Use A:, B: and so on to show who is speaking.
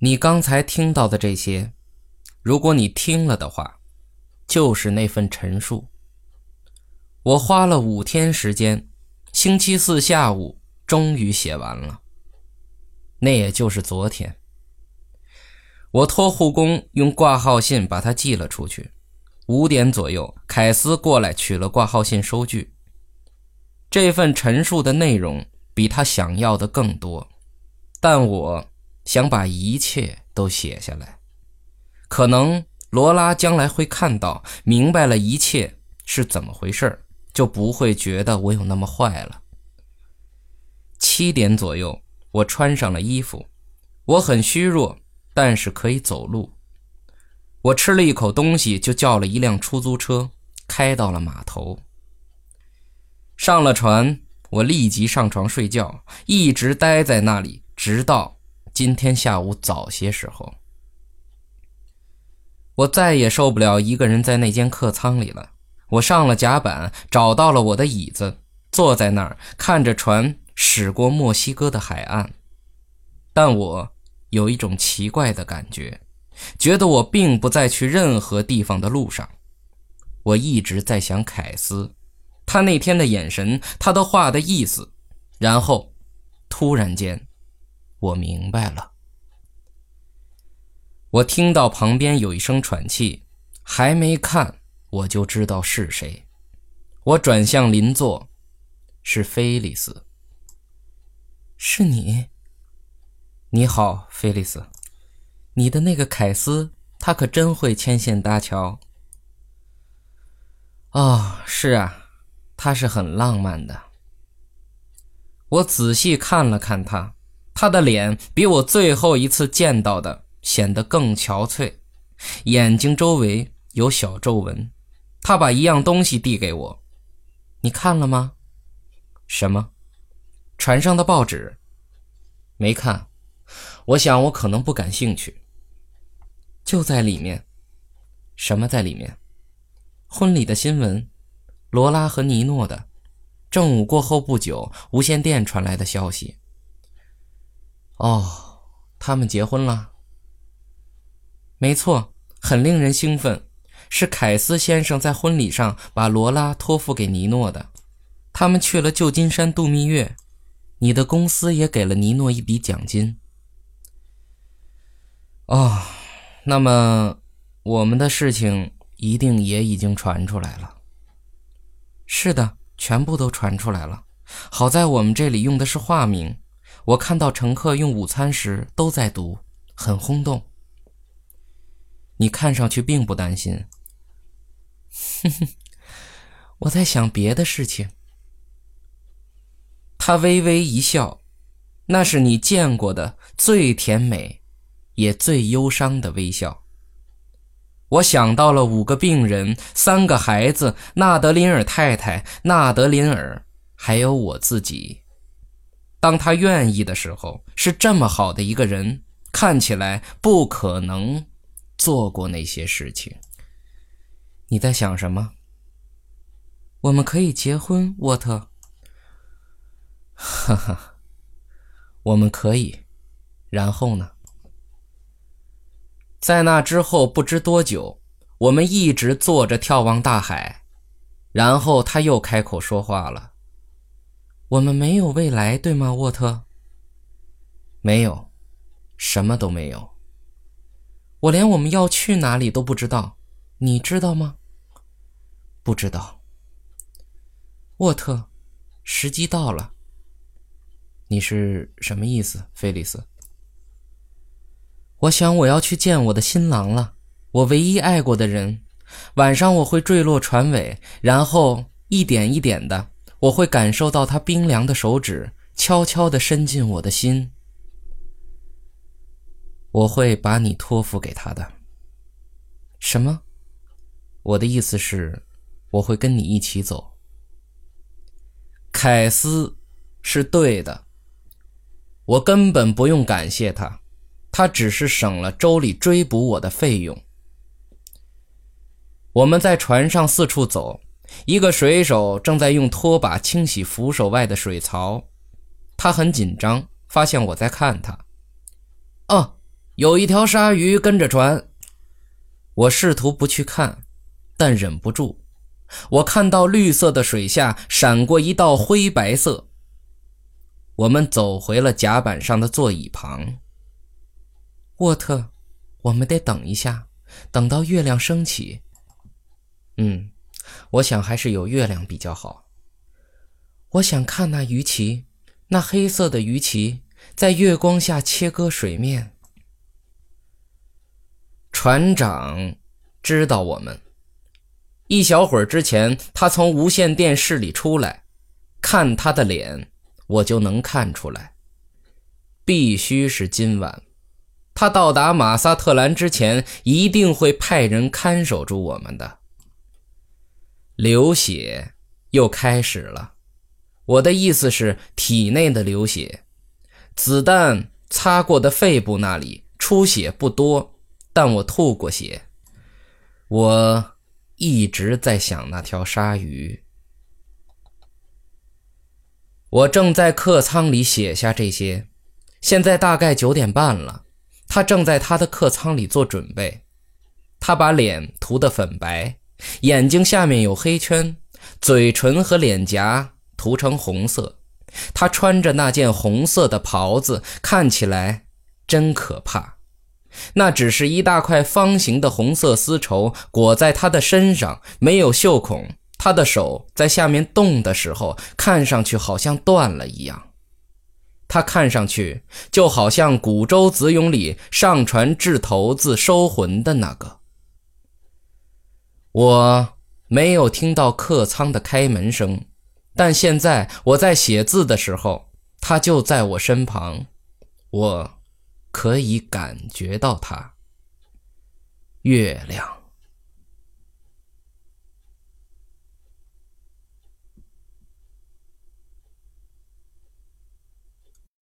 A: 你刚才听到的这些，如果你听了的话，就是那份陈述。我花了五天时间，星期四下午终于写完了。那也就是昨天，我托护工用挂号信把它寄了出去。五点左右，凯斯过来取了挂号信收据。这份陈述的内容比他想要的更多，但我想把一切都写下来。可能罗拉将来会看到，明白了一切是怎么回事就不会觉得我有那么坏了。七点左右，我穿上了衣服，我很虚弱，但是可以走路。我吃了一口东西，就叫了一辆出租车，开到了码头。上了船，我立即上床睡觉，一直待在那里，直到今天下午早些时候。我再也受不了一个人在那间客舱里了。我上了甲板，找到了我的椅子，坐在那儿，看着船驶过墨西哥的海岸。但我有一种奇怪的感觉。觉得我并不在去任何地方的路上，我一直在想凯斯，他那天的眼神，他的话的意思，然后，突然间，我明白了。我听到旁边有一声喘气，还没看我就知道是谁。我转向邻座，是菲利斯。是你。你好，菲利斯。你的那个凯斯，他可真会牵线搭桥。哦，是啊，他是很浪漫的。我仔细看了看他，他的脸比我最后一次见到的显得更憔悴，眼睛周围有小皱纹。他把一样东西递给我，你看了吗？什么？船上的报纸？没看。我想我可能不感兴趣。就在里面，什么在里面？婚礼的新闻，罗拉和尼诺的。正午过后不久，无线电传来的消息。哦，他们结婚了。没错，很令人兴奋。是凯斯先生在婚礼上把罗拉托付给尼诺的。他们去了旧金山度蜜月，你的公司也给了尼诺一笔奖金。哦。那么，我们的事情一定也已经传出来了。是的，全部都传出来了。好在我们这里用的是化名，我看到乘客用午餐时都在读，很轰动。你看上去并不担心。哼哼，我在想别的事情。他微微一笑，那是你见过的最甜美。也最忧伤的微笑。我想到了五个病人，三个孩子，纳德林尔太太，纳德林尔，还有我自己。当他愿意的时候，是这么好的一个人，看起来不可能做过那些事情。你在想什么？我们可以结婚，沃特。哈哈，我们可以。然后呢？在那之后不知多久，我们一直坐着眺望大海，然后他又开口说话了：“我们没有未来，对吗，沃特？没有，什么都没有。我连我们要去哪里都不知道，你知道吗？不知道。沃特，时机到了。你是什么意思，菲利斯？”我想我要去见我的新郎了，我唯一爱过的人。晚上我会坠落船尾，然后一点一点的，我会感受到他冰凉的手指悄悄地伸进我的心。我会把你托付给他的。什么？我的意思是，我会跟你一起走。凯斯，是对的。我根本不用感谢他。他只是省了州里追捕我的费用。我们在船上四处走，一个水手正在用拖把清洗扶手外的水槽，他很紧张，发现我在看他。哦，有一条鲨鱼跟着船。我试图不去看，但忍不住。我看到绿色的水下闪过一道灰白色。我们走回了甲板上的座椅旁。沃特，我们得等一下，等到月亮升起。嗯，我想还是有月亮比较好。我想看那鱼鳍，那黑色的鱼鳍在月光下切割水面。船长知道我们。一小会儿之前，他从无线电室里出来，看他的脸，我就能看出来，必须是今晚。他到达马萨特兰之前，一定会派人看守住我们的。流血又开始了，我的意思是体内的流血，子弹擦过的肺部那里出血不多。但我吐过血，我一直在想那条鲨鱼。我正在客舱里写下这些，现在大概九点半了。他正在他的客舱里做准备。他把脸涂得粉白，眼睛下面有黑圈，嘴唇和脸颊涂成红色。他穿着那件红色的袍子，看起来真可怕。那只是一大块方形的红色丝绸裹在他的身上，没有袖孔。他的手在下面动的时候，看上去好像断了一样。他看上去就好像古舟子咏里上船掷骰子收魂的那个。我没有听到客舱的开门声，但现在我在写字的时候，他就在我身旁。我。可以感觉到他。月亮。